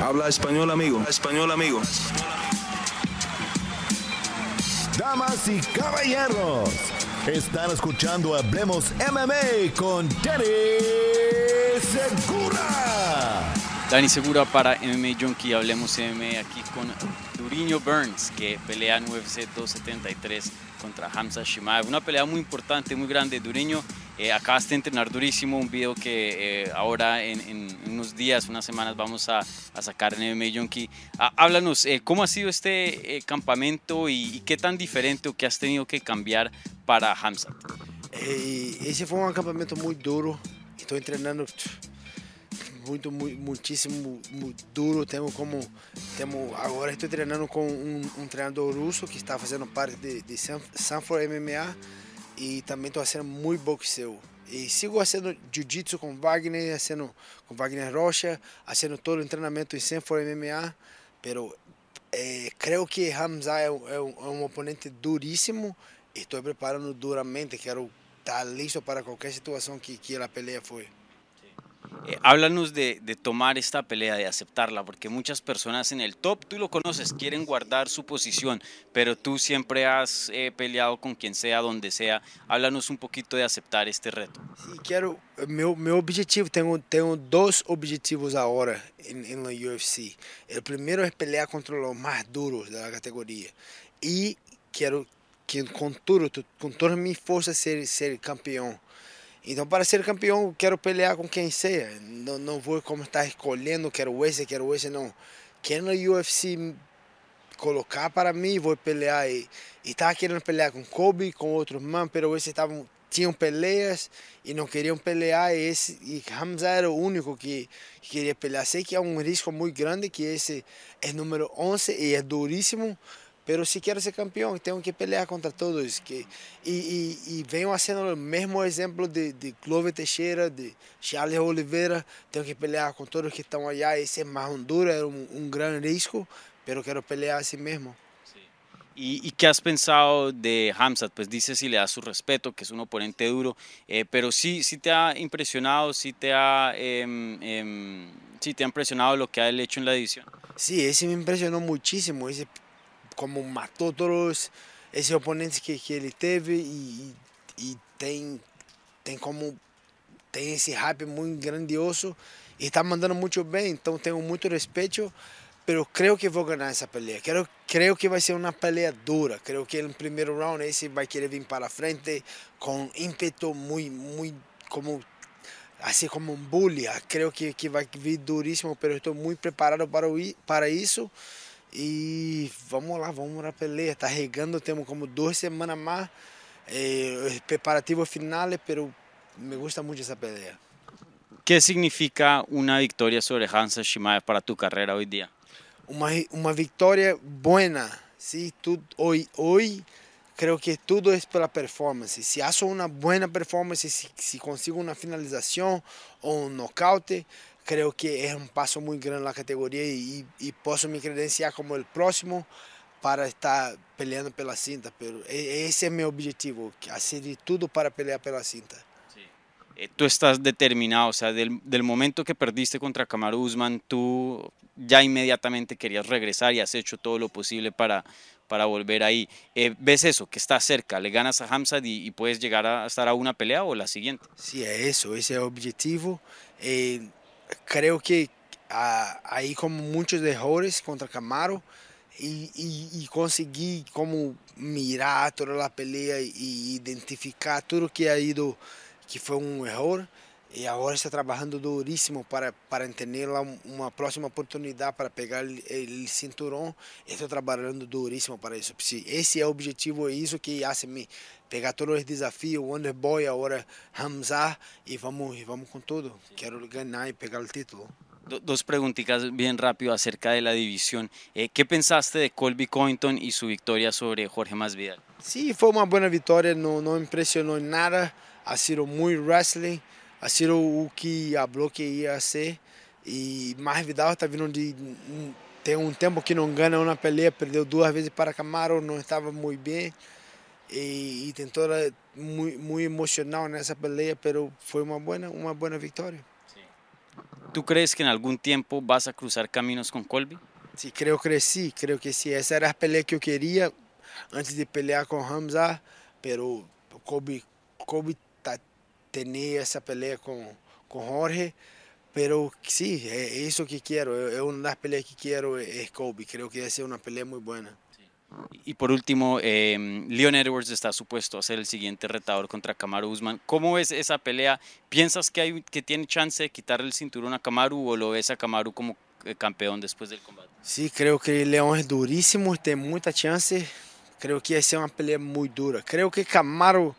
Habla español, amigo. Español, amigo. Damas y caballeros, están escuchando Hablemos MMA con Danny Segura. Dani Segura para MMA Junkie. Hablemos MMA aquí con Duriño Burns, que pelea en UFC 273 contra Hamza Shimaev. Una pelea muy importante, muy grande. Duriño, eh, acabaste de entrenar durísimo. Un video que eh, ahora en, en unos días, unas semanas, vamos a, a sacar en MMA Junkie. Ah, háblanos, eh, ¿cómo ha sido este eh, campamento y, y qué tan diferente o qué has tenido que cambiar para Hamza? E esse foi um acampamento muito duro. Estou treinando muito, muito muitíssimo muito duro. Temos como temos agora estou treinando com um, um treinador que está fazendo parte de, de San- Sanford MMA e também estou fazendo muito boxeo. E sigo fazendo jiu-jitsu com Wagner, fazendo com Wagner Rocha, fazendo todo o treinamento em Sanford MMA, pero eh, creio que Hamza é, é um, é um oponente duríssimo e estou preparando duramente. Quero estar listo para qualquer situação que, que a peleia foi. Eh, háblanos de, de tomar esta pelea, de aceptarla, porque muchas personas en el top, tú lo conoces, quieren guardar su posición, pero tú siempre has eh, peleado con quien sea, donde sea. Háblanos un poquito de aceptar este reto. E quero meu meu objetivo tenho tenho dois objetivos agora em, em la UFC. O primeiro é pelear contra os mais duros da categoria e quero que com tudo com toda a minha força ser ser campeão. Então para ser campeão quero pelear com quem seja. Não não vou como estar escolhendo quero esse quero esse não. Quero na UFC colocar para mim, vou pelear e estava querendo pelear com Kobe, com outros man, pero esses estavam tinham peleias e não queriam pelear e esse e Hamza era o único que, que queria pelear. Sei que é um risco muito grande que esse é número 11 e é duríssimo, pero se quero ser campeão tenho que pelear contra todos que e, e, e venho fazendo o mesmo exemplo de, de Glover Teixeira, de Charles Oliveira, tenho que pelear com todos que estão allá. É mais um duro, é um, um grande risco, pero quero pelear assim mesmo. ¿Y, y qué has pensado de Hamzat? Pues dices si le das su respeto, que es un oponente duro, eh, pero sí, sí te ha impresionado, sí te ha, em, em, sí te ha impresionado lo que ha él hecho en la división. Sí, ese me impresionou muitíssimo, esse como matou todos esses oponentes que, que ele teve e, e, tem, tem como tem esse hype muito grandioso e está mandando muito bem, então tenho muito respeito, pero creio que vou ganhar essa peleia. Quero, creio que vai ser uma peleia dura, creio que no primeiro round esse vai querer vir para frente com ímpeto muito, muito como assim como um bully. Creio que, que vai vir duríssimo, pero estou muito preparado para, para isso. E vamos lá, vamos na peleia. Tá regando, temos como duas semanas mais. Eh, preparativo final, pero me gusta muito essa peleia. ¿Qué significa una victoria sobre Hamza Shimaev para tu carrera hoy día? Uma, uma vitória buena. ¿sí? Tudo, hoy, hoy creo que tudo é pela performance. Se faço uma boa performance, se, se consigo uma finalização ou um nocaute, creo que é um passo muito grande na categoria e, e posso me credenciar como o próximo para estar peleando pela cinta. Pero e- esse é meu objetivo, fazer de tudo para pelear pela cinta. Eh, tú estás determinado, o sea, del, del momento que perdiste contra Kamaru Usman, tú ya inmediatamente querías regresar y has hecho todo lo posible para, para volver ahí. Eh, ¿Ves eso, que está cerca? ¿Le ganas a Hamzat y, y puedes llegar a estar a una pelea o la siguiente? Sim, é isso, esse é o objetivo. Eh, creio que ah, aí como muitos erros contra Camaro e, e, consegui como mirar toda a peleia e identificar tudo que ha ido que foi um erro e agora está trabalhando duríssimo para para entender lá uma próxima oportunidade para pegar o cinturão. Estou trabalhando duríssimo para isso. Se esse é o objetivo, é isso que hace me pegar todos os desafios, Wonder Boy, agora Hamza e vamos e vamos com tudo. Quero ganhar e pegar o título. Do- dos preguntitas bien rápido acerca de la división. Eh, ¿Qué pensaste de Colby Covington y su victoria sobre Jorge Masvidal? Sim, foi uma boa vitória, não, não impressionou em nada. Ha sido muito wrestling, ha sido o que falou que ia ser. E mais Vidal está vindo de. Tem um tempo que não ganha uma peleia, perdeu duas vezes para Camaro, não estava muito bem. E, e tentou muito, muito emocional nessa peleia, mas foi uma boa, uma boa vitória. ¿Tú crees que en algún tiempo vas a cruzar caminos con Colby? Sí, creo que sí, creo que sí. Esa era la pelea que yo quería antes de pelear con Hamza, pero Colby, Colby tenía esa pelea con, con Jorge, pero sí, es eso que quiero, es una de las peleas que quiero, es Colby, creo que va a ser una pelea muy buena. Y por último, eh, Leon Edwards está supuesto a ser el siguiente retador contra Kamaru Usman. ¿Cómo ves esa pelea? ¿Piensas que, hay, que tiene chance de quitarle el cinturón a Kamaru o lo ves a Kamaru como eh, campeón después del combate? Sí, creo que León es durísimo, tiene mucha chance. Creo que va a ser una pelea muy dura. Creo que Kamaru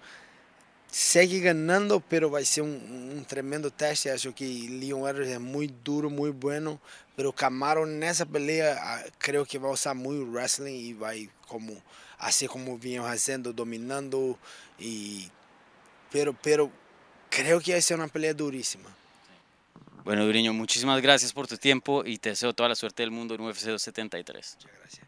sigue ganando, pero vai ser um, um tremendo teste. Acho que Leon Edwards é muito duro, muito bueno, pero Camaro nessa pelea creio que vai usar muito wrestling e vai como assim como vinham fazendo, dominando e pero pero creo que vai ser uma pelea duríssima. Bueno, Duriño, muchísimas gracias por tu tiempo y te deseo toda la suerte del mundo en UFC 273. Muchas gracias.